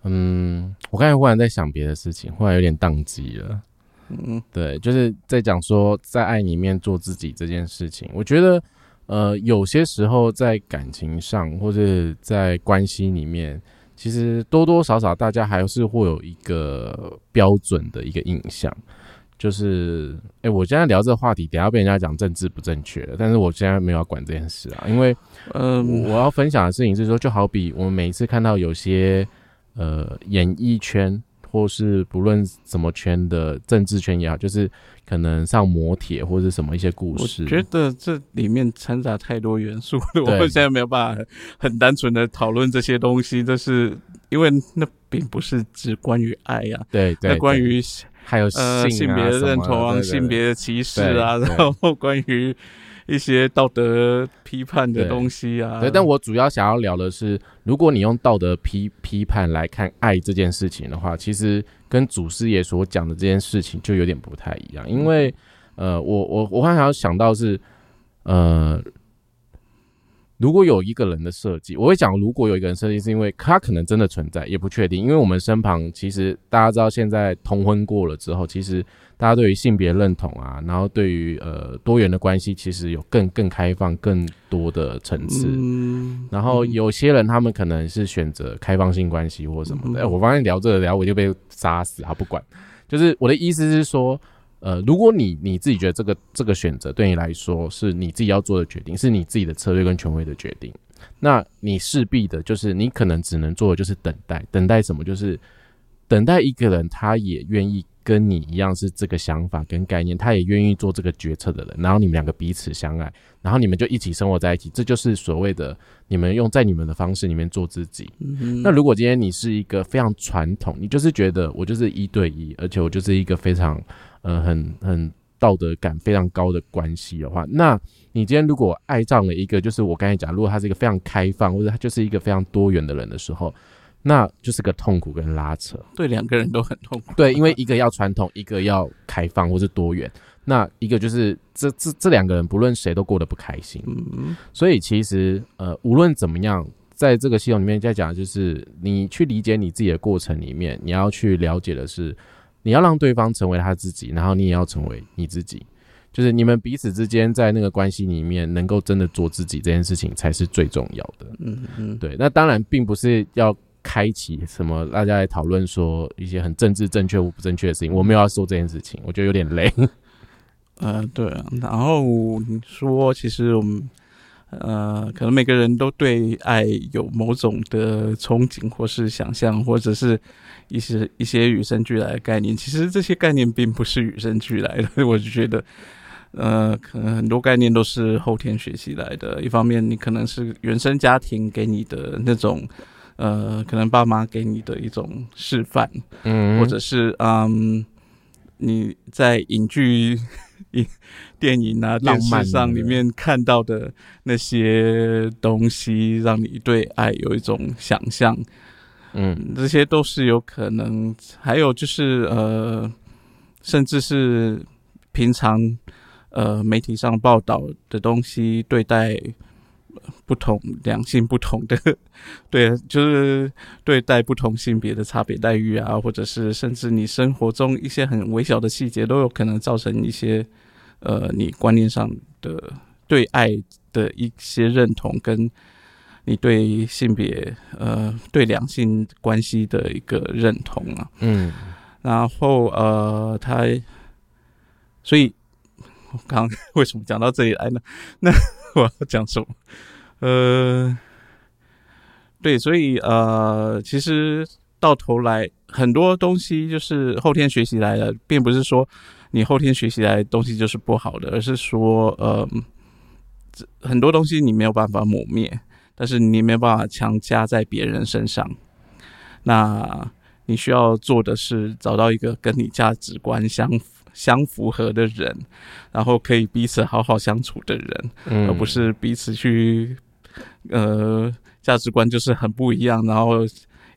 嗯，我刚才忽然在想别的事情，忽然有点宕机了。嗯，对，就是在讲说在爱里面做自己这件事情。我觉得，呃，有些时候在感情上或者在关系里面，其实多多少少大家还是会有一个标准的一个印象。就是，哎，我现在聊这个话题，等下被人家讲政治不正确了，但是我现在没有要管这件事啊，因为，嗯，我要分享的事情是说，就好比我们每一次看到有些呃演艺圈。或是不论什么圈的政治圈也好，就是可能上磨铁或者什么一些故事。我觉得这里面掺杂太多元素了，我们现在没有办法很单纯的讨论这些东西。这是因为那并不是只关于爱呀，对对，关于还有呃性别认同、性别歧视啊，然后关于。一些道德批判的东西啊，对，但我主要想要聊的是，如果你用道德批批判来看爱这件事情的话，其实跟祖师爷所讲的这件事情就有点不太一样，因为，呃，我我我刚才要想到是，呃。如果有一个人的设计，我会讲，如果有一个人设计，是因为他可能真的存在，也不确定。因为我们身旁其实大家知道，现在同婚过了之后，其实大家对于性别认同啊，然后对于呃多元的关系，其实有更更开放、更多的层次。然后有些人他们可能是选择开放性关系或什么的。哎，我发现聊这个聊我就被杀死啊！不管，就是我的意思是说。呃，如果你你自己觉得这个这个选择对你来说是你自己要做的决定，是你自己的策略跟权威的决定，那你势必的就是你可能只能做的就是等待，等待什么？就是等待一个人，他也愿意。跟你一样是这个想法跟概念，他也愿意做这个决策的人，然后你们两个彼此相爱，然后你们就一起生活在一起，这就是所谓的你们用在你们的方式里面做自己。那如果今天你是一个非常传统，你就是觉得我就是一对一，而且我就是一个非常呃很很道德感非常高的关系的话，那你今天如果爱上了一个就是我刚才讲，如果他是一个非常开放，或者他就是一个非常多元的人的时候。那就是个痛苦跟拉扯，对两个人都很痛苦。对，因为一个要传统，一个要开放或是多元，那一个就是这这这两个人不论谁都过得不开心。嗯，所以其实呃，无论怎么样，在这个系统里面在讲，就是你去理解你自己的过程里面，你要去了解的是，你要让对方成为他自己，然后你也要成为你自己，就是你们彼此之间在那个关系里面能够真的做自己这件事情才是最重要的。嗯嗯，对。那当然并不是要。开启什么？大家来讨论说一些很政治正确或不正确的事情。我没有要说这件事情，我觉得有点累。呃，对。然后你说，其实我们呃，可能每个人都对爱有某种的憧憬，或是想象，或者是一些一些与生俱来的概念。其实这些概念并不是与生俱来的。我就觉得，呃，可能很多概念都是后天学习来的。一方面，你可能是原生家庭给你的那种。呃，可能爸妈给你的一种示范，嗯，或者是嗯，你在影剧、影电影啊、电视上里面看到的那些东西，让你对爱有一种想象，嗯，这些都是有可能。还有就是呃，甚至是平常呃媒体上报道的东西，对待。不同两性不同的，对，就是对待不同性别的差别待遇啊，或者是甚至你生活中一些很微小的细节，都有可能造成一些呃你观念上的对爱的一些认同，跟你对性别呃对两性关系的一个认同啊。嗯，然后呃，他所以我刚 为什么讲到这里来呢？那 我要讲什么？呃，对，所以呃，其实到头来很多东西就是后天学习来的，并不是说你后天学习来的东西就是不好的，而是说呃，很多东西你没有办法抹灭，但是你没有办法强加在别人身上。那你需要做的是找到一个跟你价值观相相符合的人，然后可以彼此好好相处的人，而不是彼此去。呃，价值观就是很不一样，然后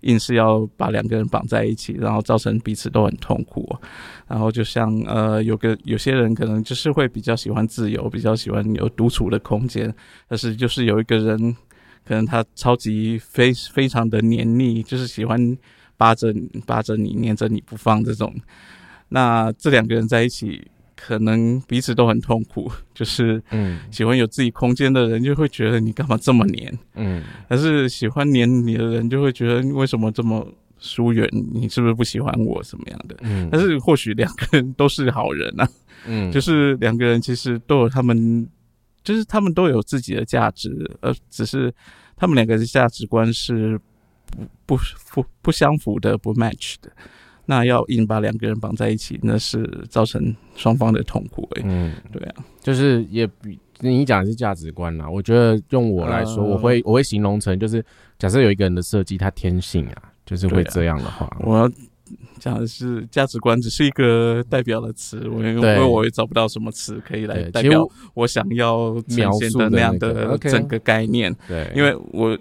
硬是要把两个人绑在一起，然后造成彼此都很痛苦。然后就像呃，有个有些人可能就是会比较喜欢自由，比较喜欢有独处的空间，但是就是有一个人可能他超级非非常的黏腻，就是喜欢扒着扒着你黏着你不放这种。那这两个人在一起。可能彼此都很痛苦，就是嗯，喜欢有自己空间的人就会觉得你干嘛这么黏，嗯，但是喜欢黏你的人就会觉得为什么这么疏远？你是不是不喜欢我什么样的？嗯，但是或许两个人都是好人啊，嗯，就是两个人其实都有他们，就是他们都有自己的价值，呃，只是他们两个的价值观是不不不不相符的，不 match 的。那要硬把两个人绑在一起，那是造成双方的痛苦哎。嗯，对啊，就是也比你讲的是价值观啦。我觉得用我来说，我会我会形容成就是，假设有一个人的设计，他天性啊，就是会这样的话，我要讲的是价值观只是一个代表的词，我因为我也找不到什么词可以来代表我想要描述的那样的整个概念。对，因为我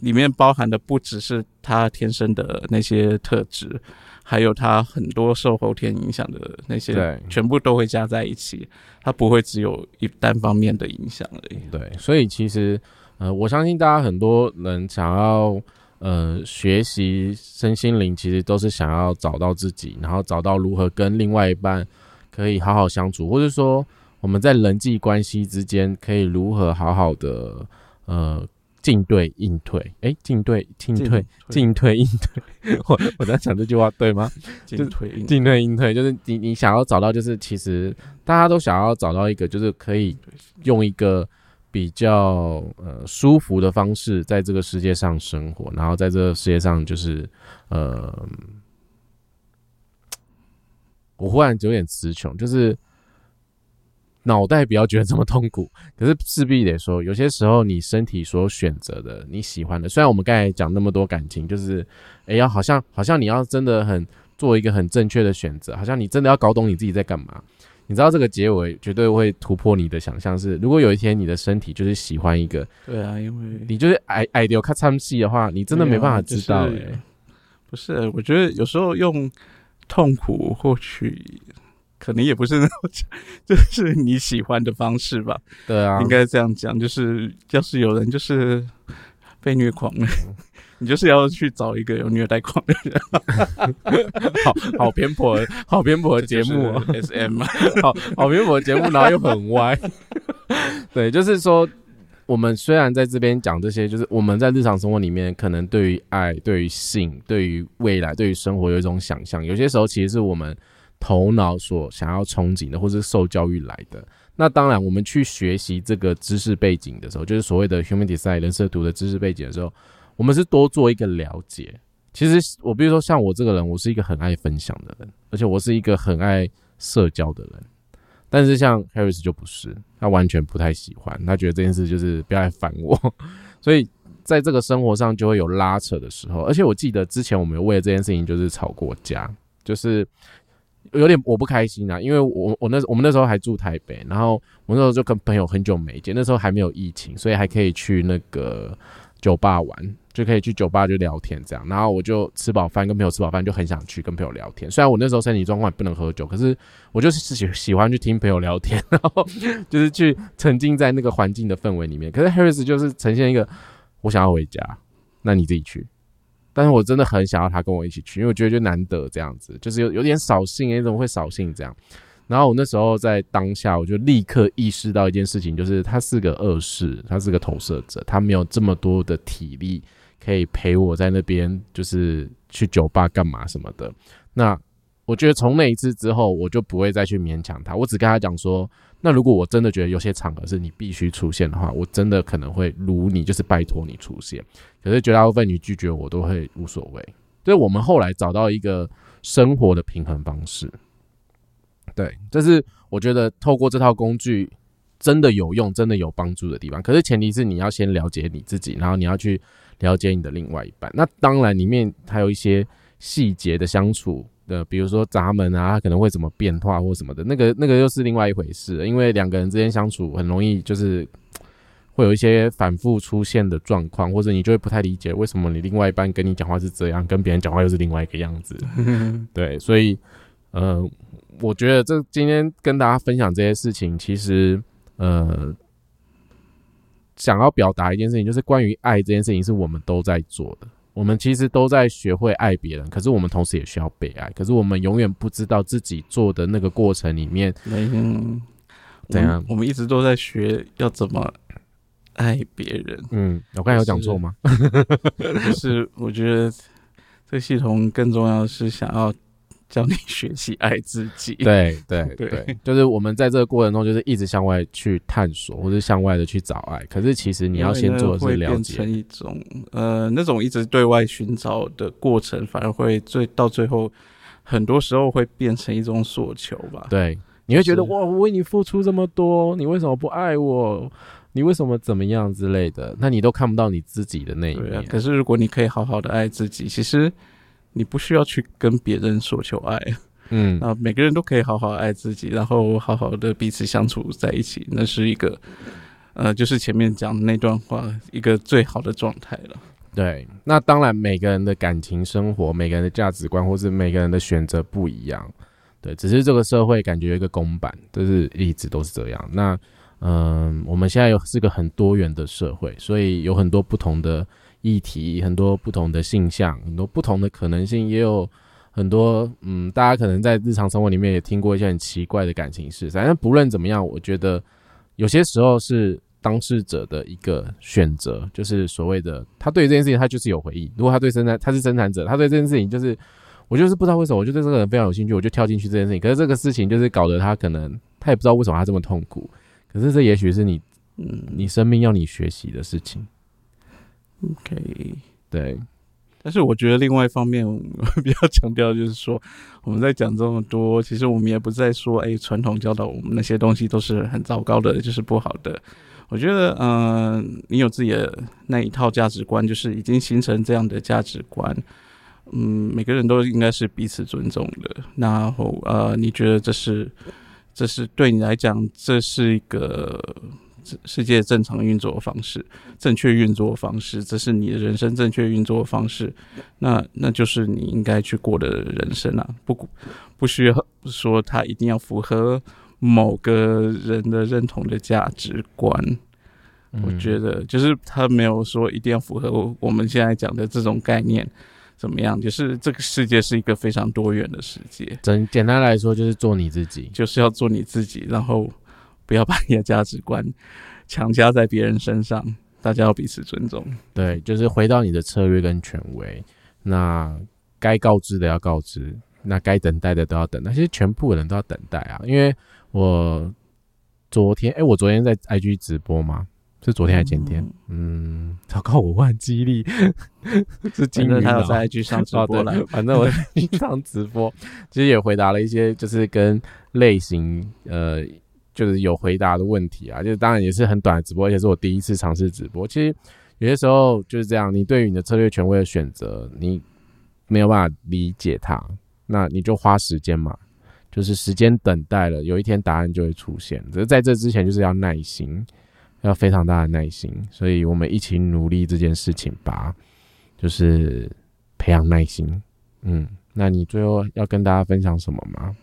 里面包含的不只是他天生的那些特质。还有他很多受后天影响的那些，全部都会加在一起，他不会只有一单方面的影响而已。对，所以其实，呃，我相信大家很多人想要，呃，学习身心灵，其实都是想要找到自己，然后找到如何跟另外一半可以好好相处，或者说我们在人际关系之间可以如何好好的，呃。进对应退，哎，进对进退，进退应退。我我在讲这句话对吗？进退应进退应退，就是你你想要找到，就是其实大家都想要找到一个，就是可以用一个比较呃舒服的方式，在这个世界上生活，然后在这个世界上就是呃，我忽然有点词穷，就是。脑袋不要觉得这么痛苦，可是势必得说，有些时候你身体所选择的你喜欢的，虽然我们刚才讲那么多感情，就是，哎，呀好像好像你要真的很做一个很正确的选择，好像你真的要搞懂你自己在干嘛。你知道这个结尾绝对会突破你的想象，是如果有一天你的身体就是喜欢一个，对啊，因为你就是爱爱丢看唱戏的话，你真的没办法知道。哎，不是，我觉得有时候用痛苦获取。可能也不是那种，就是你喜欢的方式吧。对啊，应该这样讲，就是要是有人就是被虐狂了，你就是要去找一个有虐待狂的人。好好偏颇，好偏颇的节目，S M，好好偏颇的节目，然后又很歪。对，就是说，我们虽然在这边讲这些，就是我们在日常生活里面，可能对于爱、对于性、对于未来、对于生活有一种想象，有些时候其实是我们。头脑所想要憧憬的，或是受教育来的，那当然，我们去学习这个知识背景的时候，就是所谓的 human design 人设图的知识背景的时候，我们是多做一个了解。其实，我比如说像我这个人，我是一个很爱分享的人，而且我是一个很爱社交的人。但是像 Harris 就不是，他完全不太喜欢，他觉得这件事就是不要来烦我。所以在这个生活上就会有拉扯的时候。而且我记得之前我们为了这件事情就是吵过架，就是。有点我不开心啊，因为我我那我们那时候还住台北，然后我那时候就跟朋友很久没见，那时候还没有疫情，所以还可以去那个酒吧玩。就可以去酒吧就聊天这样。然后我就吃饱饭，跟朋友吃饱饭就很想去跟朋友聊天。虽然我那时候身体状况也不能喝酒，可是我就是喜喜欢去听朋友聊天，然后就是去沉浸在那个环境的氛围里面。可是 Harris 就是呈现一个我想要回家，那你自己去。但是我真的很想要他跟我一起去，因为我觉得就难得这样子，就是有有点扫兴，哎，怎么会扫兴这样？然后我那时候在当下，我就立刻意识到一件事情，就是他是个恶势，他是个投射者，他没有这么多的体力可以陪我在那边，就是去酒吧干嘛什么的。那我觉得从那一次之后，我就不会再去勉强他，我只跟他讲说，那如果我真的觉得有些场合是你必须出现的话，我真的可能会如你，就是拜托你出现。可是绝大部分你拒绝我都会无所谓。所以我们后来找到一个生活的平衡方式。对，这是我觉得透过这套工具真的有用、真的有帮助的地方。可是前提是你要先了解你自己，然后你要去了解你的另外一半。那当然里面还有一些细节的相处的，比如说闸门啊，他可能会怎么变化或什么的，那个那个又是另外一回事。因为两个人之间相处很容易就是会有一些反复出现的状况，或者你就会不太理解为什么你另外一半跟你讲话是这样，跟别人讲话又是另外一个样子。对，所以呃。我觉得这今天跟大家分享这些事情，其实呃，想要表达一件事情，就是关于爱这件事情，是我们都在做的。我们其实都在学会爱别人，可是我们同时也需要被爱。可是我们永远不知道自己做的那个过程里面，嗯怎样？我们一直都在学要怎么爱别人。嗯，我刚才有讲错吗？就是 我觉得这个系统更重要的是想要。教你学习爱自己，对 对对，就是我们在这个过程中，就是一直向外去探索，或者向外的去找爱。可是其实你要先做的是了解。变成一种呃，那种一直对外寻找的过程，反而会最到最后，很多时候会变成一种索求吧。对，你会觉得哇，我为你付出这么多，你为什么不爱我？你为什么怎么样之类的？那你都看不到你自己的那一面。可是如果你可以好好的爱自己，其实。你不需要去跟别人索求爱，嗯，啊，每个人都可以好好爱自己，然后好好的彼此相处在一起，那是一个，呃，就是前面讲的那段话，一个最好的状态了。对，那当然每个人的感情生活、每个人的价值观，或是每个人的选择不一样，对，只是这个社会感觉有一个公版，就是一直都是这样。那，嗯，我们现在有是个很多元的社会，所以有很多不同的。议题很多不同的性向，很多不同的可能性，也有很多嗯，大家可能在日常生活里面也听过一些很奇怪的感情事。反正不论怎么样，我觉得有些时候是当事者的一个选择，就是所谓的他对这件事情他就是有回忆。如果他对生产他是生产者，他对这件事情就是我就是不知道为什么，我就对这个人非常有兴趣，我就跳进去这件事情。可是这个事情就是搞得他可能他也不知道为什么他这么痛苦。可是这也许是你嗯，你生命要你学习的事情。OK，对，但是我觉得另外一方面，我比较强调就是说，我们在讲这么多，其实我们也不在说，哎，传统教导我们那些东西都是很糟糕的，就是不好的。我觉得，嗯，你有自己的那一套价值观，就是已经形成这样的价值观，嗯，每个人都应该是彼此尊重的。然后，呃，你觉得这是，这是对你来讲，这是一个。世界正常运作的方式，正确运作方式，这是你的人生正确运作方式，那那就是你应该去过的人生啊！不不需要说他一定要符合某个人的认同的价值观。我觉得就是他没有说一定要符合我们现在讲的这种概念，怎么样？就是这个世界是一个非常多元的世界。简简单来说，就是做你自己，就是要做你自己，然后。不要把你的价值观强加在别人身上，大家要彼此尊重。对，就是回到你的策略跟权威。那该告知的要告知，那该等待的都要等。那些全部人都要等待啊！因为我昨天，哎，我昨天在 IG 直播嘛？是昨天还是前天？嗯，糟糕，我忘记力。是今天他有在 IG 上直 播了。反正我 上直播，其实也回答了一些，就是跟类型呃。就是有回答的问题啊，就是当然也是很短的直播，而且是我第一次尝试直播。其实有些时候就是这样，你对于你的策略权威的选择，你没有办法理解它，那你就花时间嘛，就是时间等待了，有一天答案就会出现。只是在这之前，就是要耐心，要非常大的耐心。所以我们一起努力这件事情吧。就是培养耐心。嗯，那你最后要跟大家分享什么吗？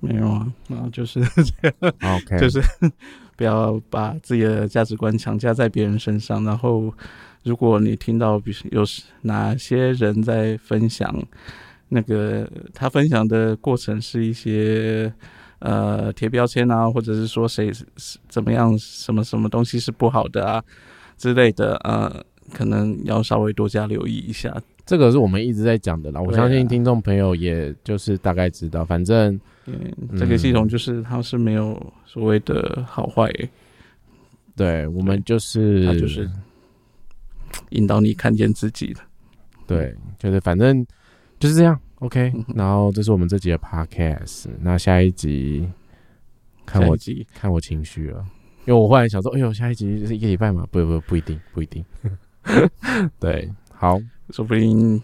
没有啊，然后就是这 样，OK，就是 不要把自己的价值观强加在别人身上。然后，如果你听到比有哪些人在分享，那个他分享的过程是一些呃贴标签啊，或者是说谁怎么样，什么什么东西是不好的啊之类的，呃，可能要稍微多加留意一下。这个是我们一直在讲的啦，我相信听众朋友也就是大概知道，反正。这个系统就是它是没有所谓的好坏，对我们就是它就是引导你看见自己的，对，就是反正就是这样，OK。然后这是我们这集的 Podcast，那下一集看我看我情绪了，因为我忽然想说，哎呦，下一集是一个礼拜嘛？不不不一定不一定，对，好，说不定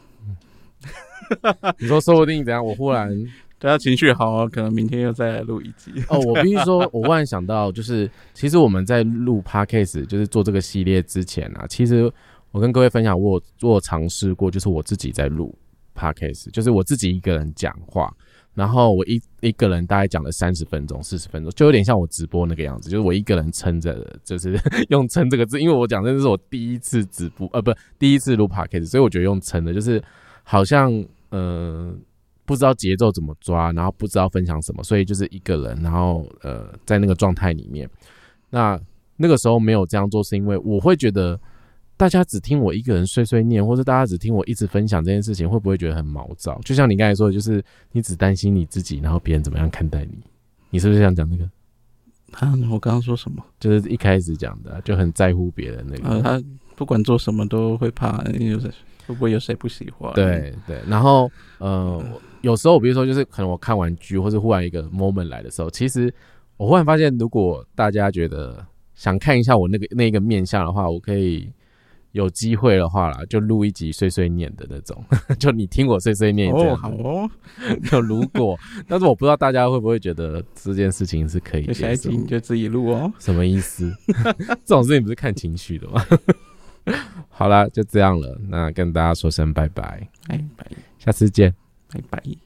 你说说不定怎样？我忽然。大家情绪好啊，可能明天又再来录一集哦。我必须说，我忽然想到，就是其实我们在录 podcast，就是做这个系列之前啊，其实我跟各位分享，我做尝试过，就是我自己在录 podcast，就是我自己一个人讲话，然后我一一个人大概讲了三十分钟、四十分钟，就有点像我直播那个样子，就是我一个人撑着，就是 用撑这个字，因为我讲的是我第一次直播，呃，不，第一次录 podcast，所以我觉得用撑的，就是好像，嗯。不知道节奏怎么抓，然后不知道分享什么，所以就是一个人，然后呃，在那个状态里面，那那个时候没有这样做，是因为我会觉得大家只听我一个人碎碎念，或者大家只听我一直分享这件事情，会不会觉得很毛躁？就像你刚才说的，就是你只担心你自己，然后别人怎么样看待你，你是不是想讲那个？啊，我刚刚说什么？就是一开始讲的，就很在乎别人那个。他不管做什么都会怕，就是会不会有谁不喜欢？对对，然后呃。有时候，比如说，就是可能我看完剧，或者忽然一个 moment 来的时候，其实我忽然发现，如果大家觉得想看一下我那个那个面相的话，我可以有机会的话啦，就录一集碎碎念的那种，就你听我碎碎念这样。好哦。就如果，但是我不知道大家会不会觉得这件事情是可以。下一集你就自己录哦。什么意思？这种事情不是看情绪的吗？好啦，就这样了。那跟大家说声拜拜，拜拜，下次见。拜拜。